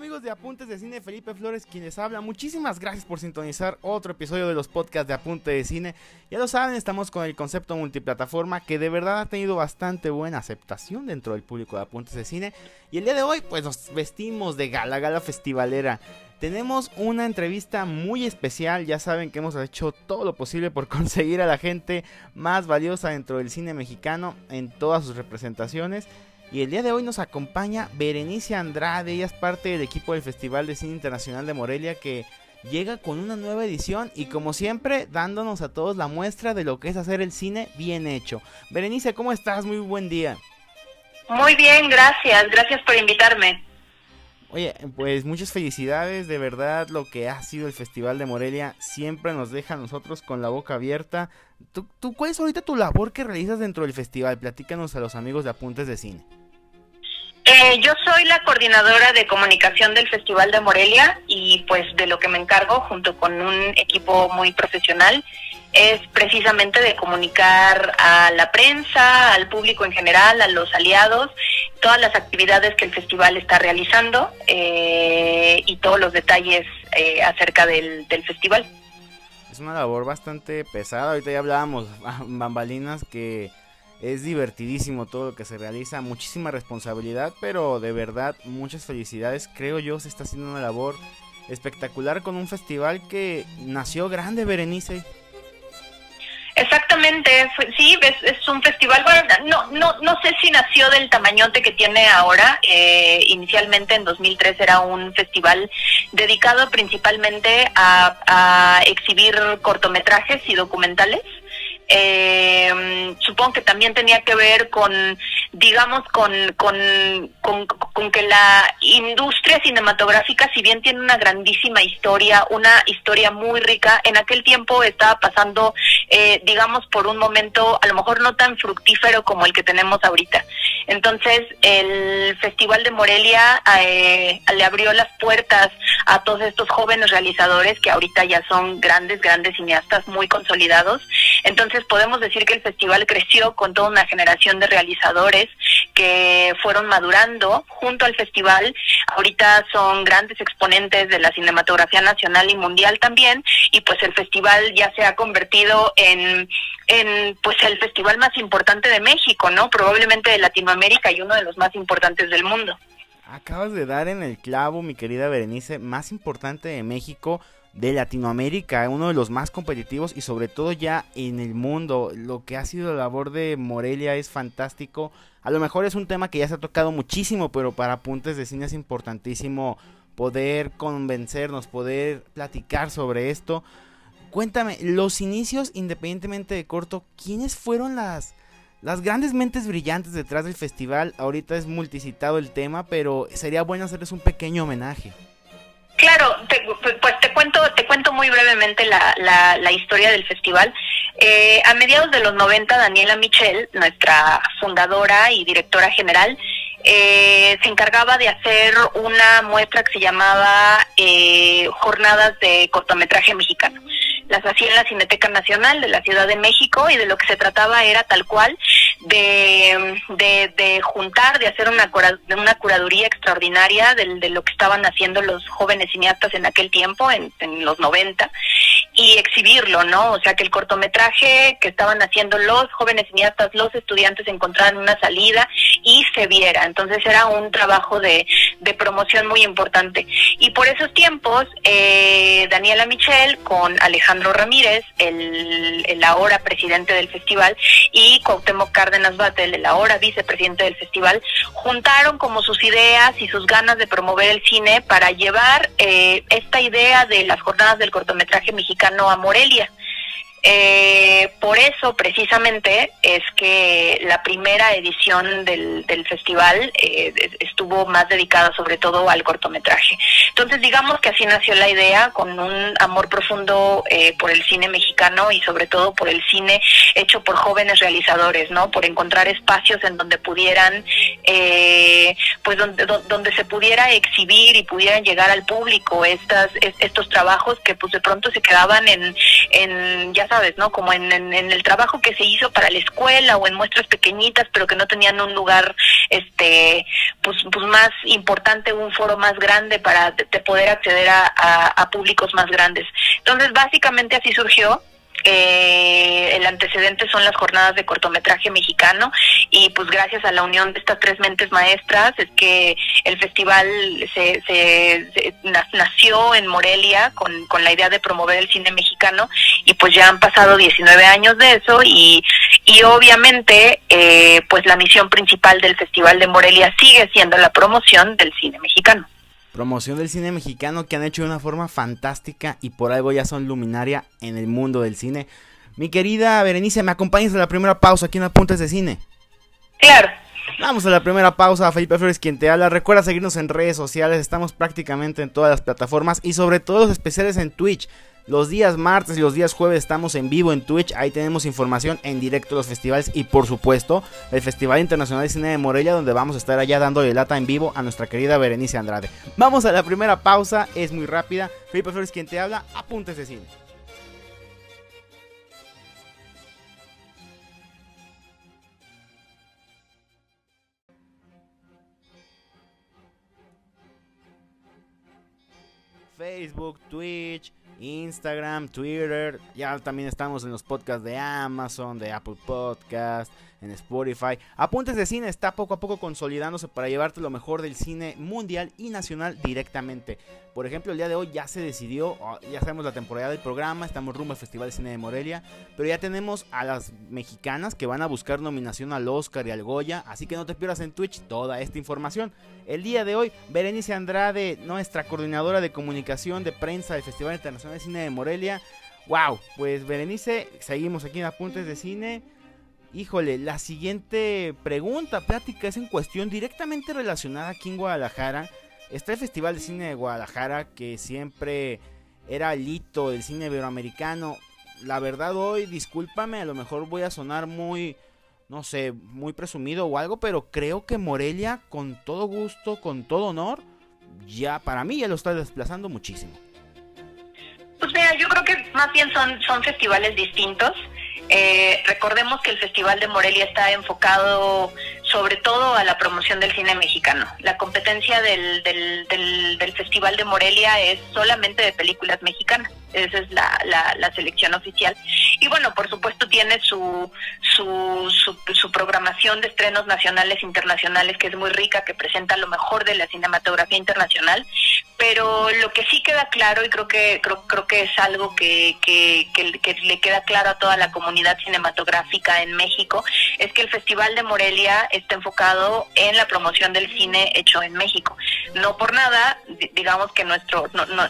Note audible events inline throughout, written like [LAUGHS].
¿qué tal amigos de Apuntes de Cine? Felipe Flores quienes habla. Muchísimas gracias por sintonizar otro episodio de los podcasts de Apuntes de Cine. Ya lo saben, estamos con el concepto multiplataforma que de verdad ha tenido bastante buena aceptación dentro del público de Apuntes de Cine. Y el día de hoy pues nos vestimos de gala, gala festivalera. Tenemos una entrevista muy especial, ya saben que hemos hecho todo lo posible por [LAUGHS] conseguir a la gente más valiosa dentro del cine mexicano en todas sus representaciones. Y el día de hoy nos acompaña Berenice Andrade, ella es parte del equipo del Festival de Cine Internacional de Morelia que llega con una nueva edición y como siempre dándonos a todos la muestra de lo que es hacer el cine bien hecho. Berenice, ¿cómo estás? Muy buen día. Muy bien, gracias, gracias por invitarme. Oye, pues muchas felicidades, de verdad lo que ha sido el Festival de Morelia siempre nos deja a nosotros con la boca abierta. ¿Tú, ¿Tú, cuál es ahorita tu labor que realizas dentro del festival? Platícanos a los amigos de Apuntes de Cine. Eh, yo soy la coordinadora de comunicación del Festival de Morelia y pues de lo que me encargo junto con un equipo muy profesional es precisamente de comunicar a la prensa, al público en general, a los aliados, todas las actividades que el festival está realizando eh, y todos los detalles eh, acerca del, del festival. Es una labor bastante pesada, ahorita ya hablábamos, bambalinas, que es divertidísimo todo lo que se realiza, muchísima responsabilidad, pero de verdad muchas felicidades. Creo yo se está haciendo una labor espectacular con un festival que nació grande, Berenice. Exactamente, sí, es, es, un festival, bueno, no, no, no sé si nació del tamañote que tiene ahora, eh, inicialmente en 2003 era un festival dedicado principalmente a, a exhibir cortometrajes y documentales, eh, supongo que también tenía que ver con, digamos, con, con, con, que la industria cinematográfica, si bien tiene una grandísima historia, una historia muy rica, en aquel tiempo estaba pasando, eh, digamos, por un momento a lo mejor no tan fructífero como el que tenemos ahorita. Entonces, el Festival de Morelia eh, le abrió las puertas a todos estos jóvenes realizadores que ahorita ya son grandes, grandes cineastas muy consolidados. Entonces, podemos decir que el festival creció con toda una generación de realizadores que fueron madurando junto al festival. Ahorita son grandes exponentes de la cinematografía nacional y mundial también, y pues el festival ya se ha convertido en, en pues el festival más importante de México, ¿no? Probablemente de Latinoamérica y uno de los más importantes del mundo. Acabas de dar en el clavo, mi querida Berenice, más importante de México de Latinoamérica, uno de los más competitivos y sobre todo ya en el mundo. Lo que ha sido la labor de Morelia es fantástico. A lo mejor es un tema que ya se ha tocado muchísimo, pero para apuntes de cine es importantísimo poder convencernos, poder platicar sobre esto. Cuéntame, los inicios, independientemente de corto, ¿quiénes fueron las, las grandes mentes brillantes detrás del festival? Ahorita es multicitado el tema, pero sería bueno hacerles un pequeño homenaje. Claro, pues te cuento, te cuento muy brevemente la, la, la historia del festival. Eh, a mediados de los 90, Daniela Michel, nuestra fundadora y directora general, eh, se encargaba de hacer una muestra que se llamaba eh, Jornadas de Cortometraje Mexicano. Las hacía en la Cineteca Nacional de la Ciudad de México y de lo que se trataba era tal cual de, de, juntar, de hacer una, cura, una curaduría extraordinaria de, de, lo que estaban haciendo los jóvenes cineastas en aquel tiempo, en, en los 90, y exhibirlo, ¿no? O sea, que el cortometraje que estaban haciendo los jóvenes cineastas, los estudiantes encontraran una salida y se viera. Entonces era un trabajo de, de promoción muy importante. Y por esos tiempos, eh, Daniela Michel con Alejandro Ramírez, el, el ahora presidente del festival, y Cuauhtémoc Cárdenas Batel, el ahora vicepresidente del festival, juntaron como sus ideas y sus ganas de promover el cine para llevar eh, esta idea de las jornadas del cortometraje mexicano a Morelia. Eh, por eso, precisamente, es que la primera edición del, del festival eh, estuvo más dedicada sobre todo al cortometraje. Entonces, digamos que así nació la idea, con un amor profundo eh, por el cine mexicano y sobre todo por el cine hecho por jóvenes realizadores, ¿no? Por encontrar espacios en donde pudieran eh, pues donde, donde se pudiera exhibir y pudieran llegar al público estas estos trabajos que pues de pronto se quedaban en, en ya sabes, ¿no? Como en, el trabajo que se hizo para la escuela o en muestras pequeñitas, pero que no tenían un lugar este pues, pues más importante, un foro más grande para de, poder acceder a, a públicos más grandes. Entonces, básicamente así surgió eh, el antecedente son las jornadas de cortometraje mexicano y pues gracias a la unión de estas tres mentes maestras es que el festival se, se, nació en Morelia con, con, la idea de promover el cine mexicano y pues ya han pasado 19 años de eso y, y obviamente eh, pues la misión principal del Festival de Morelia sigue siendo la promoción del cine mexicano promoción del cine mexicano que han hecho de una forma fantástica y por algo ya son luminaria en el mundo del cine. Mi querida Berenice, ¿me acompañas a la primera pausa aquí en Apuntes de Cine? Claro. Vamos a la primera pausa, Felipe Flores quien te habla. Recuerda seguirnos en redes sociales, estamos prácticamente en todas las plataformas y sobre todo los especiales en Twitch. Los días martes y los días jueves estamos en vivo en Twitch. Ahí tenemos información en directo de los festivales y por supuesto el Festival Internacional de Cine de Morelia donde vamos a estar allá dándole lata en vivo a nuestra querida Berenice Andrade. Vamos a la primera pausa, es muy rápida. Felipe Flores quien te habla, apúntese cine. Facebook, Twitch, Instagram, Twitter, ya también estamos en los podcasts de Amazon, de Apple Podcast, en Spotify. Apuntes de Cine está poco a poco consolidándose para llevarte lo mejor del cine mundial y nacional directamente. Por ejemplo, el día de hoy ya se decidió, ah, ya sabemos la temporada del programa, estamos rumbo al Festival de Cine de Morelia, pero ya tenemos a las mexicanas que van a buscar nominación al Oscar y al Goya, así que no te pierdas en Twitch toda esta información. El día de hoy, Berenice Andrade, nuestra coordinadora de comunicación de prensa del Festival Internacional de Cine de Morelia. Wow, pues Berenice, seguimos aquí en Apuntes de Cine. Híjole, la siguiente pregunta, plática, es en cuestión directamente relacionada aquí en Guadalajara. Está el Festival de Cine de Guadalajara, que siempre era el del cine iberoamericano. La verdad hoy, discúlpame, a lo mejor voy a sonar muy, no sé, muy presumido o algo, pero creo que Morelia, con todo gusto, con todo honor, ya para mí ya lo está desplazando muchísimo. Pues mira, yo creo que más bien son, son festivales distintos. Eh, recordemos que el Festival de Morelia está enfocado sobre todo a la promoción del cine mexicano. La competencia del, del, Festival de Morelia es solamente de películas mexicanas. Esa es la, la, selección oficial. Y bueno, por supuesto tiene su, su, su, su, programación de estrenos nacionales e internacionales que es muy rica, que presenta lo mejor de la cinematografía internacional. Pero lo que sí queda claro, y creo que, creo, creo que es algo que, que, que le queda claro a toda la comunidad cinematográfica en México, es que el Festival de Morelia está enfocado en la promoción del cine hecho en México. No por nada, digamos que nuestro no, no,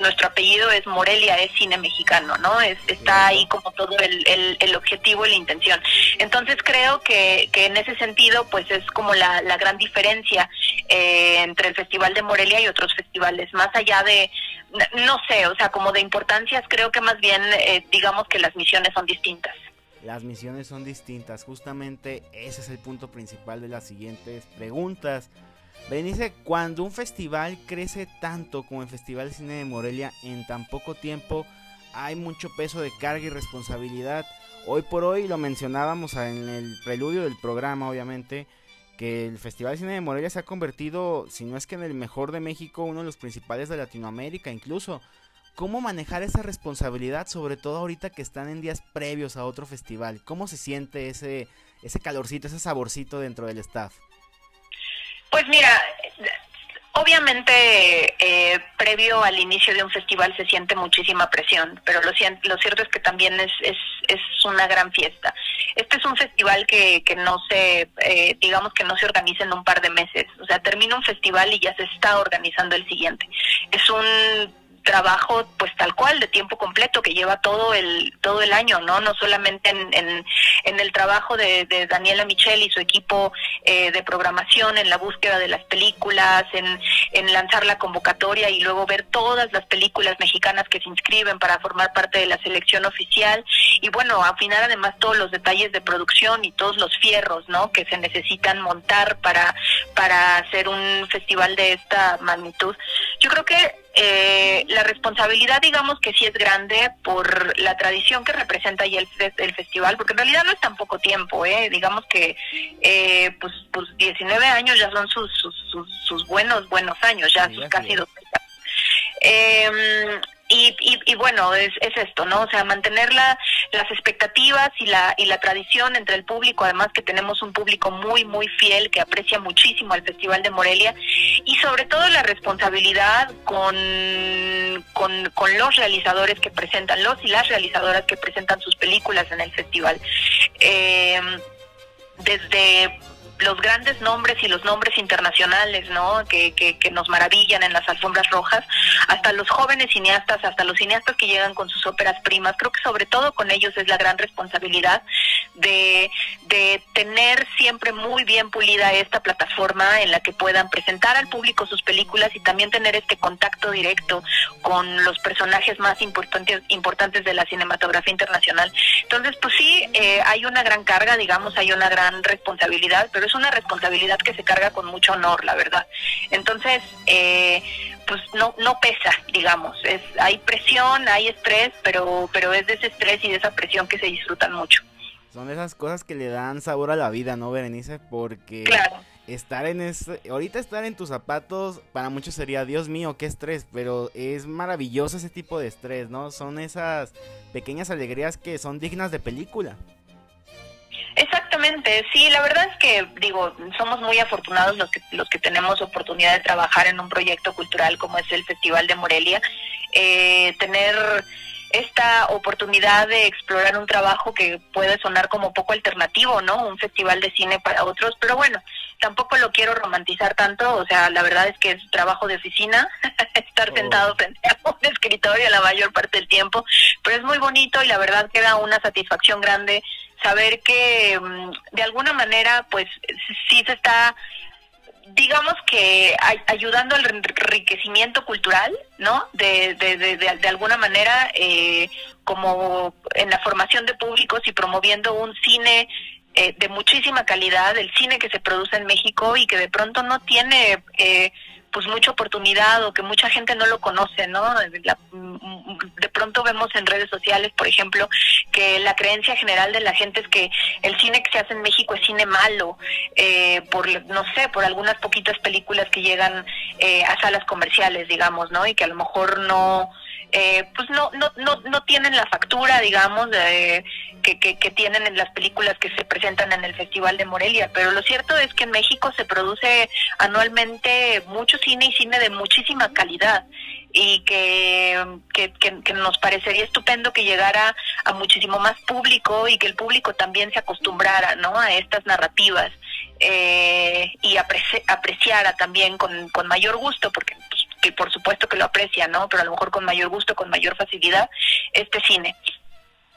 nuestro apellido es Morelia, es cine mexicano, ¿no? Es, está ahí como todo el, el, objetivo y la intención. Entonces creo que, que en ese sentido, pues es como la, la gran diferencia eh, entre el Festival de Morelia y otros festivales, más allá de, no sé, o sea, como de importancias, creo que más bien eh, digamos que las misiones son distintas. Las misiones son distintas, justamente ese es el punto principal de las siguientes preguntas. Benice, cuando un festival crece tanto como el Festival de Cine de Morelia en tan poco tiempo, hay mucho peso de carga y responsabilidad. Hoy por hoy lo mencionábamos en el preludio del programa, obviamente, que el Festival de Cine de Morelia se ha convertido, si no es que en el mejor de México, uno de los principales de Latinoamérica incluso. ¿Cómo manejar esa responsabilidad, sobre todo ahorita que están en días previos a otro festival? ¿Cómo se siente ese, ese calorcito, ese saborcito dentro del staff? Pues mira, obviamente eh, previo al inicio de un festival se siente muchísima presión, pero lo, lo cierto es que también es, es, es una gran fiesta. Este es un festival que, que no se, eh, digamos que no se organiza en un par de meses, o sea, termina un festival y ya se está organizando el siguiente. Es un trabajo pues tal cual de tiempo completo que lleva todo el todo el año no no solamente en, en, el trabajo de, Daniela Michel y su equipo eh, de programación en la búsqueda de las películas en, en lanzar la convocatoria y luego ver todas las películas mexicanas que se inscriben para formar parte de la selección oficial. Y bueno afinar además todos los detalles de producción y todos los fierros no que se necesitan montar para para hacer un festival de esta magnitud. Yo creo que eh, la responsabilidad, digamos que sí es grande por la tradición que representa ya el, el festival, porque en realidad no es tan poco tiempo, ¿eh? digamos que eh, pues, pues 19 años ya son sus, sus, sus, buenos, buenos años, ya sus casi dos eh, y, y, bueno, es, es, esto, ¿no? O sea, mantener las expectativas y la, y la tradición entre el público, además que tenemos un público muy, muy fiel que aprecia muchísimo al Festival de Morelia y sobre todo la responsabilidad con, con, con los realizadores que presentan, los y las realizadoras que presentan sus películas en el festival. Eh, desde los grandes nombres y los nombres internacionales, ¿no? Que, que, nos maravillan en las alfombras rojas, hasta los jóvenes cineastas, hasta los cineastas que llegan con sus óperas primas. Creo que sobre todo con ellos es la gran responsabilidad de, de tener siempre muy bien pulida esta plataforma en la que puedan presentar al público sus películas y también tener este contacto directo con los personajes más importantes, importantes de la cinematografía internacional. Entonces, pues sí, eh, hay una gran carga, digamos, hay una gran responsabilidad, pero es una responsabilidad que se carga con mucho honor, la verdad. Entonces, eh, pues no no pesa, digamos. Es hay presión, hay estrés, pero pero es de ese estrés y de esa presión que se disfrutan mucho. Son esas cosas que le dan sabor a la vida, ¿no, Berenice? Porque estar en ese, ahorita estar en tus zapatos para muchos sería, Dios mío, qué estrés, pero es maravilloso ese tipo de estrés, ¿no? Son esas pequeñas alegrías que son dignas de película. Exactamente, sí, la verdad es que digo, somos muy afortunados los que los que tenemos oportunidad de trabajar en un proyecto cultural como es el Festival de Morelia, eh, tener esta oportunidad de explorar un trabajo que puede sonar como poco alternativo, ¿no? Un festival de cine para otros, pero bueno, tampoco lo quiero romantizar tanto, o sea, la verdad es que es trabajo de oficina, [LAUGHS] estar oh. sentado frente a un escritorio la mayor parte del tiempo, pero es muy bonito y la verdad queda una satisfacción grande saber que mm, de alguna manera pues sí se está digamos que ayudando al enriquecimiento cultural, ¿no? De, de, de, de, alguna manera, eh, como en la formación de públicos y promoviendo un cine eh, de muchísima calidad, el cine que se produce en México y que de pronto no tiene eh, pues mucha oportunidad o que mucha gente no lo conoce, ¿no? de pronto vemos en redes sociales, por ejemplo, que la creencia general de la gente es que el cine que se hace en México es cine malo, eh, por, no sé, por algunas poquitas películas que llegan eh, a salas comerciales, digamos, ¿no? Y que a lo mejor no eh, pues no, no, no, no tienen la factura, digamos, que, que, tienen en las películas que se presentan en el Festival de Morelia. Pero lo cierto es que en México se produce anualmente mucho cine y cine de muchísima calidad y que, que, que, nos parecería estupendo que llegara a muchísimo más público y que el público también se acostumbrara ¿no? a estas narrativas eh, y apreciara también con, con mayor gusto, porque que por supuesto que lo aprecia, ¿no? Pero a lo mejor con mayor gusto, con mayor facilidad, este cine.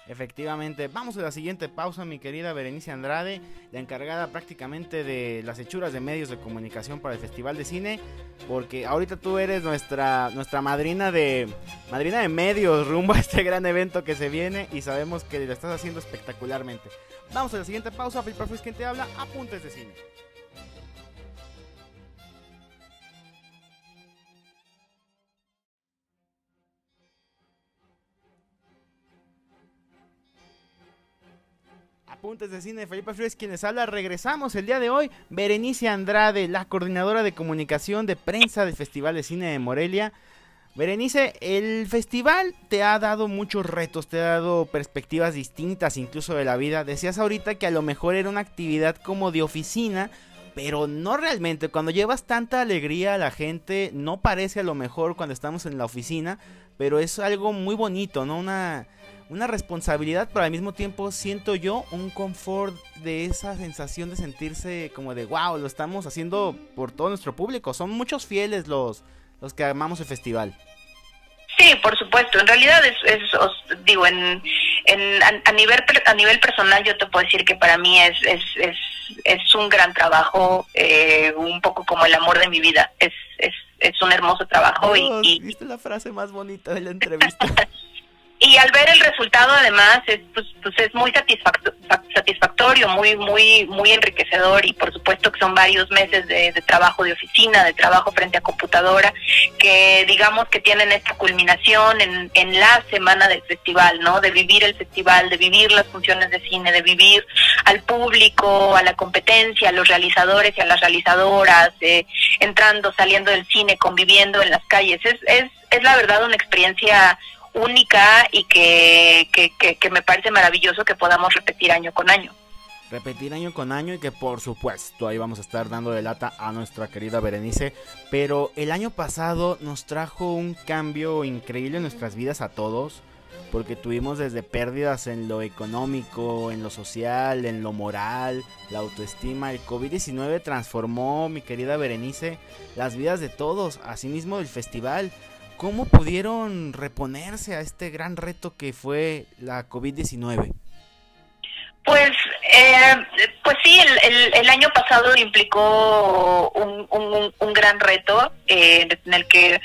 Efectivamente, vamos a la siguiente pausa, mi querida Berenice Andrade, la encargada prácticamente de las hechuras de medios de comunicación para el Festival de Cine, porque ahorita tú eres nuestra nuestra madrina de madrina de medios rumbo a este gran evento que se viene y sabemos que lo estás haciendo espectacularmente. Vamos a la siguiente pausa, Felipe Fuis quien te habla, apuntes de cine. Apuntes de Cine, Felipe Flores quienes habla. Regresamos el día de hoy. Berenice Andrade, la coordinadora de comunicación de prensa del Festival de Cine de Morelia. Berenice, el festival te ha dado muchos retos, te ha dado perspectivas distintas incluso de la vida. Decías ahorita que a lo mejor era una actividad como de oficina, pero no realmente. Cuando llevas tanta alegría a la gente, no parece a lo mejor cuando estamos en la oficina, pero es algo muy bonito, ¿no? Una una responsabilidad, pero al mismo tiempo siento yo un confort de esa sensación de sentirse como de wow, lo estamos haciendo por todo nuestro público. Son muchos fieles los, los que amamos el festival. Sí, por supuesto. En realidad es, es digo, en, en a, nivel a nivel personal yo te puedo decir que para mí es es, es, es un gran trabajo, eh, un poco como el amor de mi vida. Es es, es un hermoso trabajo y, y, viste la frase más bonita de la entrevista. [LAUGHS] y al ver el resultado además es pues, pues es muy satisfactorio muy muy muy enriquecedor y por supuesto que son varios meses de, trabajo de oficina de trabajo frente a computadora que digamos que tienen esta culminación en, en la semana del festival no de vivir el festival de vivir las funciones de cine de vivir al público a la competencia a los realizadores y a las realizadoras entrando saliendo del cine conviviendo en las calles. Es es es la verdad una experiencia única y que, que, me parece maravilloso que podamos repetir año con año. Repetir año con año y que por supuesto ahí vamos a estar dando de lata a nuestra querida Berenice. Pero el año pasado nos trajo un cambio increíble en nuestras vidas a todos. Porque tuvimos desde pérdidas en lo económico, en lo social, en lo moral, la autoestima. El COVID-19 transformó, mi querida Berenice, las vidas de todos, asimismo del festival. ¿Cómo pudieron reponerse a este gran reto que fue la COVID-19? Pues, eh, pues sí, el, el, año pasado implicó un, gran reto eh, en el que,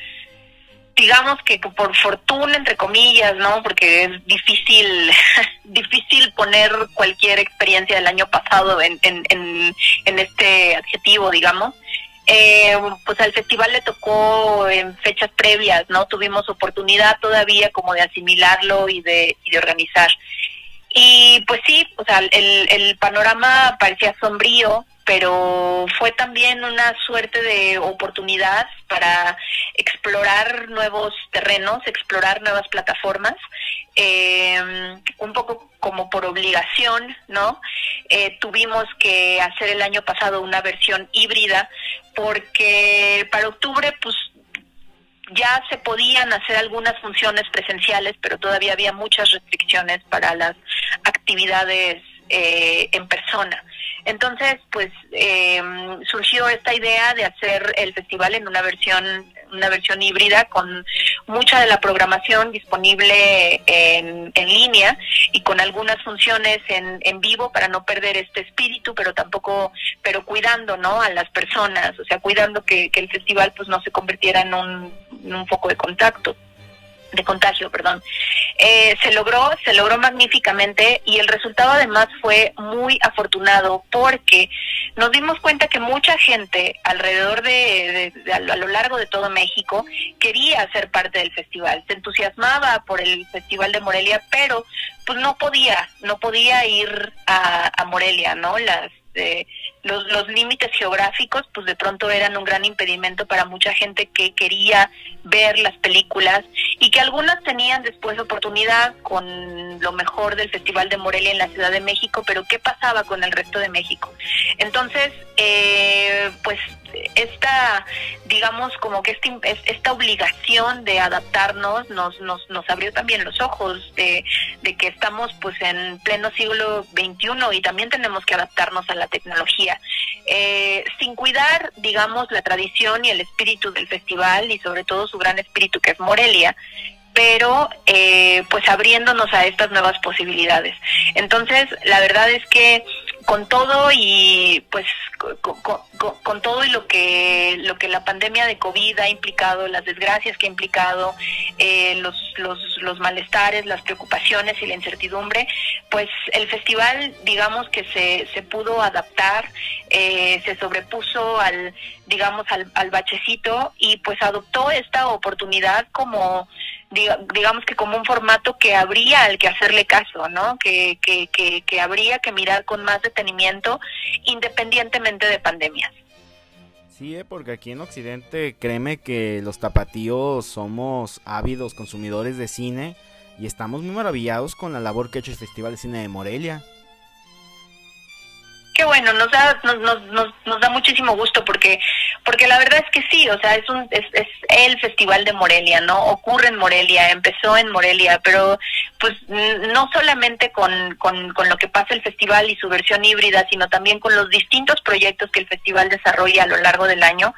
digamos que por fortuna, entre comillas, ¿no? Porque es difícil, [LAUGHS] difícil poner cualquier experiencia del año pasado en, en, en este adjetivo, digamos eh, pues al festival le tocó en fechas previas, ¿no? Tuvimos oportunidad todavía como de asimilarlo y de, y de organizar. Y pues sí, o sea, el, el panorama parecía sombrío, pero fue también una suerte de oportunidad para explorar nuevos terrenos, explorar nuevas plataformas, eh, un poco como por obligación, ¿no? Eh, tuvimos que hacer el año pasado una versión híbrida porque para octubre, pues ya se podían hacer algunas funciones presenciales, pero todavía había muchas restricciones para las actividades eh, en persona. Entonces, pues eh, surgió esta idea de hacer el festival en una versión una versión híbrida con mucha de la programación disponible en, en línea y con algunas funciones en, en vivo para no perder este espíritu, pero tampoco, pero cuidando, ¿no? A las personas, o sea, cuidando que, el festival pues no se convirtiera en un, en un foco de contacto de contagio, perdón. Eh, se logró, se logró magníficamente y el resultado además fue muy afortunado porque nos dimos cuenta que mucha gente alrededor de, a lo largo de todo México quería ser parte del festival, se entusiasmaba por el festival de Morelia, pero pues no podía, no podía ir a, a Morelia, ¿no? Las eh, los, los límites geográficos pues de pronto eran un gran impedimento para mucha gente que quería ver las películas y que algunas tenían después oportunidad con lo mejor del Festival de Morelia en la Ciudad de México, pero ¿qué pasaba con el resto de México? Entonces, eh, pues esta, digamos, como que este, esta obligación de adaptarnos nos, nos, nos abrió también los ojos de, de que estamos pues en pleno siglo XXI y también tenemos que adaptarnos a la tecnología. Eh, sin cuidar, digamos, la tradición y el espíritu del festival y sobre todo su gran espíritu que es Morelia, pero eh, pues abriéndonos a estas nuevas posibilidades. Entonces, la verdad es que con todo y pues con, todo y lo que lo que la pandemia de covid ha implicado las desgracias que ha implicado eh, los, los, los malestares las preocupaciones y la incertidumbre pues el festival digamos que se, se pudo adaptar eh, se sobrepuso al digamos al, al bachecito y pues adoptó esta oportunidad como digamos que como un formato que habría al que hacerle caso, ¿no? Que, que, que, que habría que mirar con más detenimiento independientemente de pandemias. Sí, ¿eh? porque aquí en Occidente créeme que los tapatíos somos ávidos consumidores de cine y estamos muy maravillados con la labor que ha hecho el Festival de Cine de Morelia. Qué bueno, nos da, nos, nos, nos, da muchísimo gusto porque porque la verdad es que sí, o sea, es, un, es, es el Festival de Morelia, ¿no? Ocurre en Morelia, empezó en Morelia, pero pues no solamente con, lo que pasa el festival y su versión híbrida, sino también con los distintos proyectos que el festival desarrolla a lo largo del año,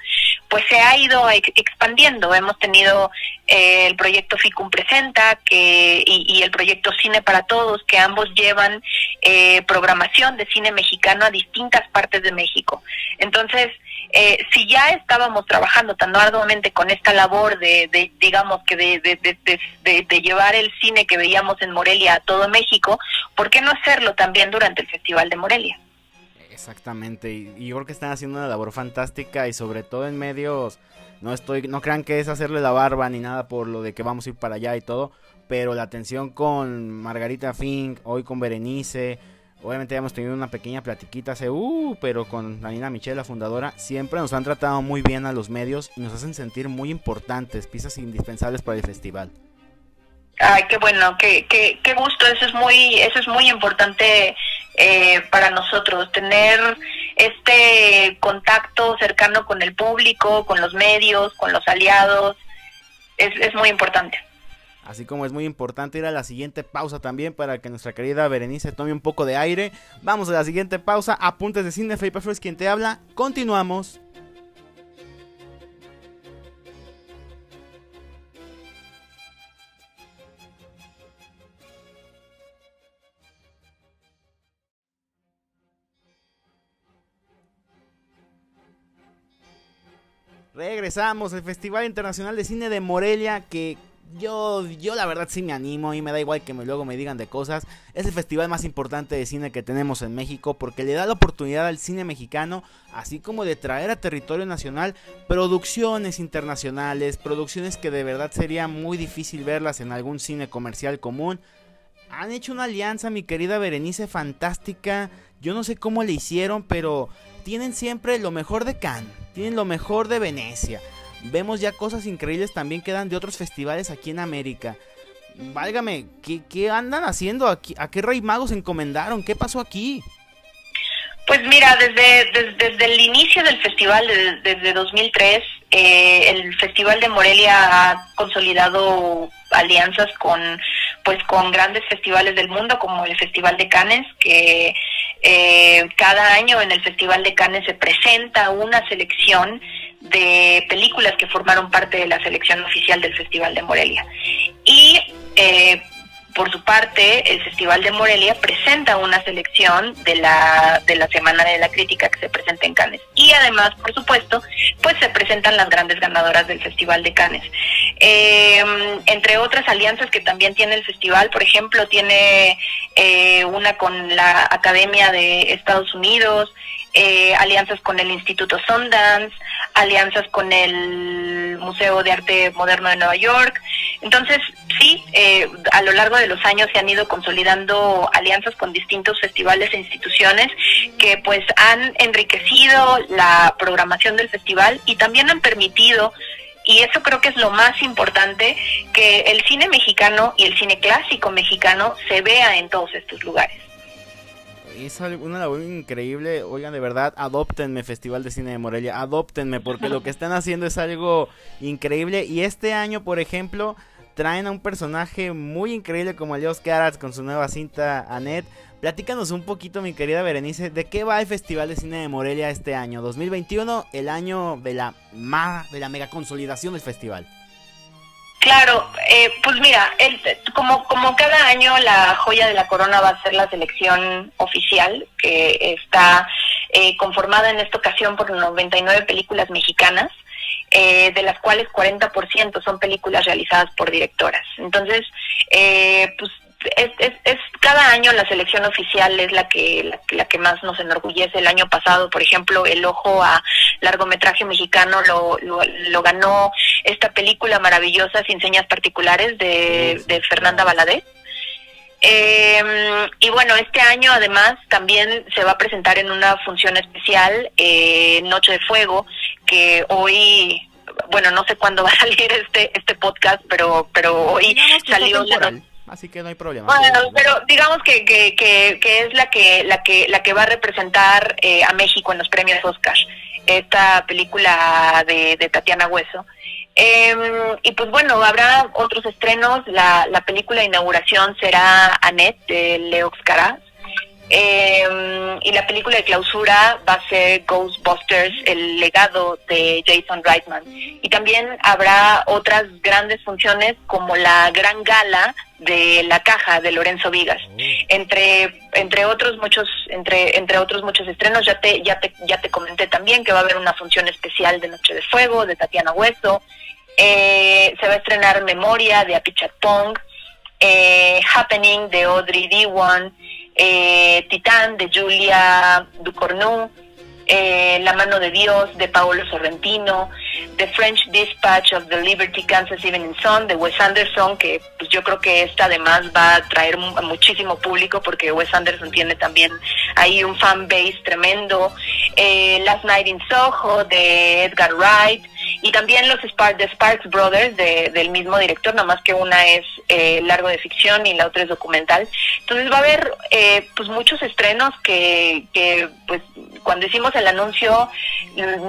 pues se ha ido expandiendo. Hemos tenido eh, el proyecto FICUM Presenta que, y, el proyecto Cine para Todos, que ambos llevan eh, programación de cine mexicano a distintas partes de México. Entonces, eh, si ya estábamos trabajando tan arduamente con esta labor de, digamos que de, de, llevar el cine que veíamos en Morelia a todo México, ¿por qué no hacerlo también durante el Festival de Morelia? Exactamente, y, yo creo que están haciendo una labor fantástica y sobre todo en medios, no estoy, no crean que es hacerle la barba ni nada por lo de que vamos a ir para allá y todo, pero la atención con Margarita Fink, hoy con Berenice, obviamente hemos tenido una pequeña platiquita hace, uh, pero con Daniela Michelle, la fundadora, siempre nos han tratado muy bien a los medios y nos hacen sentir muy importantes, piezas indispensables para el festival. Ay, qué bueno, qué, qué, qué gusto, eso es muy, eso es muy importante eh, para nosotros, tener este contacto cercano con el público, con los medios, con los aliados, es, es muy importante. Así como es muy importante ir a la siguiente pausa también para que nuestra querida Berenice tome un poco de aire. Vamos a la siguiente pausa. Apuntes de cine, Felipe Flores quien te habla. Continuamos. Regresamos al Festival Internacional de Cine de Morelia que yo, yo la verdad sí me animo y me da igual que me, luego me digan de cosas. Es el festival más importante de cine que tenemos en México porque le da la oportunidad al cine mexicano, así como de traer a territorio nacional producciones internacionales, producciones que de verdad sería muy difícil verlas en algún cine comercial común. Han hecho una alianza, mi querida Berenice, fantástica. Yo no sé cómo le hicieron, pero tienen siempre lo mejor de Cannes tienen lo mejor de Venecia. Vemos ya cosas increíbles también que dan de otros festivales aquí en América. Válgame, ¿qué, andan haciendo aquí? ¿A qué rey magos encomendaron? ¿Qué pasó aquí? Pues mira, desde, desde, el inicio del festival, desde, 2003, eh, el Festival de Morelia ha consolidado alianzas con pues con grandes festivales del mundo como el Festival de Cannes que eh, cada año en el Festival de Cannes se presenta una selección de películas que formaron parte de la selección oficial del Festival de Morelia. Y eh, por su parte, el Festival de Morelia presenta una selección de la, de la Semana de la Crítica que se presenta en Cannes. Y además, por supuesto, pues se presentan las grandes ganadoras del Festival de Cannes. Eh, entre otras alianzas que también tiene el festival, por ejemplo, tiene eh, una con la Academia de Estados Unidos, eh, alianzas con el Instituto Sundance, alianzas con el Museo de Arte Moderno de Nueva York. Entonces, sí, eh, a lo largo de los años se han ido consolidando alianzas con distintos festivales e instituciones que pues han enriquecido la programación del festival y también han permitido y eso creo que es lo más importante, que el cine mexicano y el cine clásico mexicano se vea en todos estos lugares es una labor increíble. Oigan, de verdad, adoptenme Festival de Cine de Morelia, adoptenme porque lo que están haciendo es algo increíble. Y este año, por ejemplo, traen a un personaje muy increíble como el Oscar con su nueva cinta Annette. Platícanos un poquito, mi querida Berenice, de qué va el Festival de Cine de Morelia este año, 2021, el año de la, de la mega consolidación del festival. Claro, eh, pues mira, el, como, como cada año la joya de la corona va a ser la selección oficial, que está eh, conformada en esta ocasión por 99 películas mexicanas, eh, de las cuales 40% son películas realizadas por directoras. Entonces, pues es, es, es, cada año la selección oficial es la que, la, que más nos enorgullece. El año pasado, por ejemplo, el ojo a largometraje mexicano lo, lo, ganó esta película maravillosa Sin Señas Particulares de, de Fernanda Valadez. Eh, y bueno, este año además también se va a presentar en una función especial, eh, Noche de Fuego, que hoy, bueno, no sé cuándo [LAUGHS] va a salir este este podcast, pero pero hoy salió así que no hay problema. Bueno, pero digamos que, que, que, es la que la que la que va a representar eh, a México en los premios Oscar, esta película de, de Tatiana Hueso. Em, y pues bueno, habrá otros estrenos. La, la película de inauguración será Annette de Leo Caraz. Em, y la película de clausura va a ser Ghostbusters, el legado de Jason Reitman. Y también habrá otras grandes funciones como la gran gala de la caja de Lorenzo Vigas oh. entre entre otros muchos entre entre otros muchos estrenos ya te ya te ya te comenté también que va a haber una función especial de Noche de Fuego de Tatiana Hueso eh, se va a estrenar Memoria de Apichatpong eh, Happening de Audrey Diwan eh, Titán de Julia Ducournau, eh, La mano de Dios de Paolo Sorrentino, The French Dispatch of the Liberty Kansas Evening Sun de Wes Anderson, que pues yo creo que esta además va a traer muchísimo público porque Wes Anderson tiene también ahí un fan base tremendo, eh, Last Night in Soho de Edgar Wright, y también los Spark, de Sparks Brothers del mismo director, nada más que una es eh, largo de ficción y la otra es documental. Entonces va a haber eh, pues muchos estrenos que, que pues cuando hicimos el anuncio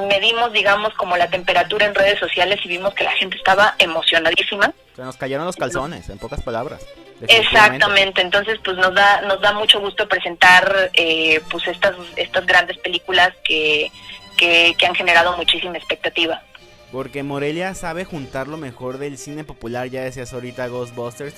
medimos digamos como la temperatura en redes sociales y vimos que la gente estaba emocionadísima. Se nos cayeron los calzones, en pocas palabras. Exactamente, entonces pues nos da nos da mucho gusto presentar eh, pues estas estas grandes películas que, que, que han generado muchísima expectativa. Porque Morelia sabe juntar lo mejor del cine popular, ya decías ahorita Ghostbusters.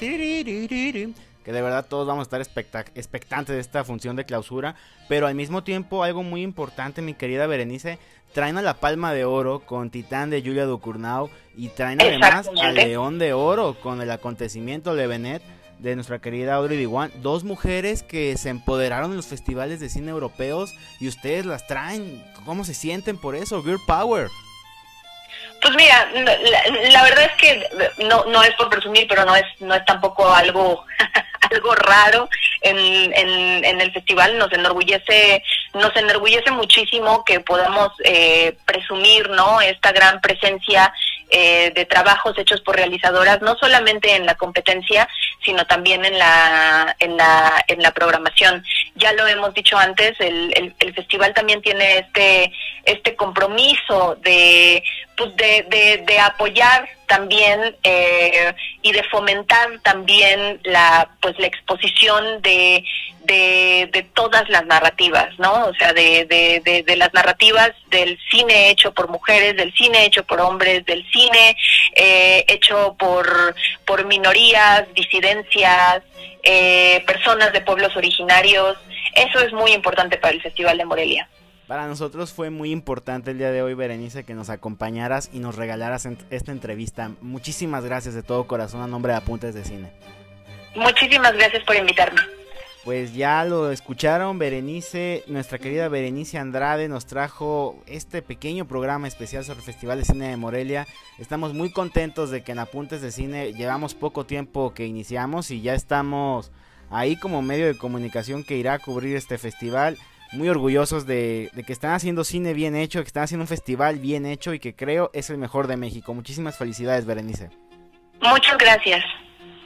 Que de verdad todos vamos a estar expectantes de esta función de clausura. Pero al mismo tiempo, algo muy importante, mi querida Berenice, traen a la Palma de Oro con Titán de Julia Ducournau y traen además a León de Oro con el acontecimiento de Benet de nuestra querida Audrey Diwan, dos mujeres que se empoderaron en los festivales de cine europeos y ustedes las traen, ¿cómo se sienten por eso? Girl Power. Pues mira, la, verdad es que no, no es por presumir, pero no es, no es tampoco algo, [LAUGHS] algo raro en, en, el festival. Nos enorgullece, nos enorgullece muchísimo que podamos eh, presumir, ¿no? Esta gran presencia eh, de trabajos hechos por realizadoras, no solamente en la competencia, sino también en la, en la, en la programación. Ya lo hemos dicho antes, el, el, festival también tiene este, este compromiso de, pues de, de, apoyar también eh, y de fomentar también la, pues la exposición de, de, de todas las narrativas, ¿no? O sea, de, de, de, las narrativas del cine hecho por mujeres, del cine hecho por hombres, del cine eh, hecho por, por minorías, disidencias, eh, personas de pueblos originarios. Eso es muy importante para el Festival de Morelia. Para nosotros fue muy importante el día de hoy, Berenice, que nos acompañaras y nos regalaras esta entrevista. Muchísimas gracias de todo corazón a nombre de Apuntes de Cine. Muchísimas gracias por invitarme. Pues ya lo escucharon, Berenice, nuestra querida Berenice Andrade nos trajo este pequeño programa especial sobre el Festival de Cine de Morelia. Estamos muy contentos de que en Apuntes de Cine llevamos poco tiempo que iniciamos y ya estamos ahí como medio de comunicación que irá a cubrir este festival. Muy orgullosos de, de que están haciendo cine bien hecho, que están haciendo un festival bien hecho y que creo es el mejor de México. Muchísimas felicidades, Berenice. Muchas gracias.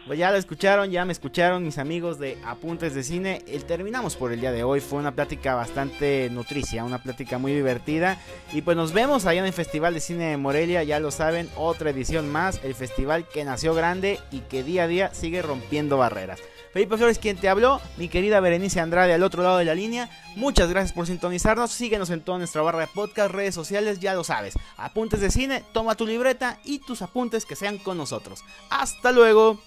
Pues ya lo escucharon, ya me escucharon mis amigos de Apuntes de Cine. El, terminamos por el día de hoy. Fue una plática bastante nutricia, una plática muy divertida. Y pues nos vemos allá en el Festival de Cine de Morelia. Ya lo saben, otra edición más. El festival que nació grande y que día a día sigue rompiendo barreras. Felipe Flores quien te habló, mi querida Berenice Andrade al otro lado de la línea. Muchas gracias por sintonizarnos. Síguenos en toda nuestra barra de podcast, redes sociales, ya lo sabes. Apuntes de cine, toma tu libreta y tus apuntes que sean con nosotros. Hasta luego.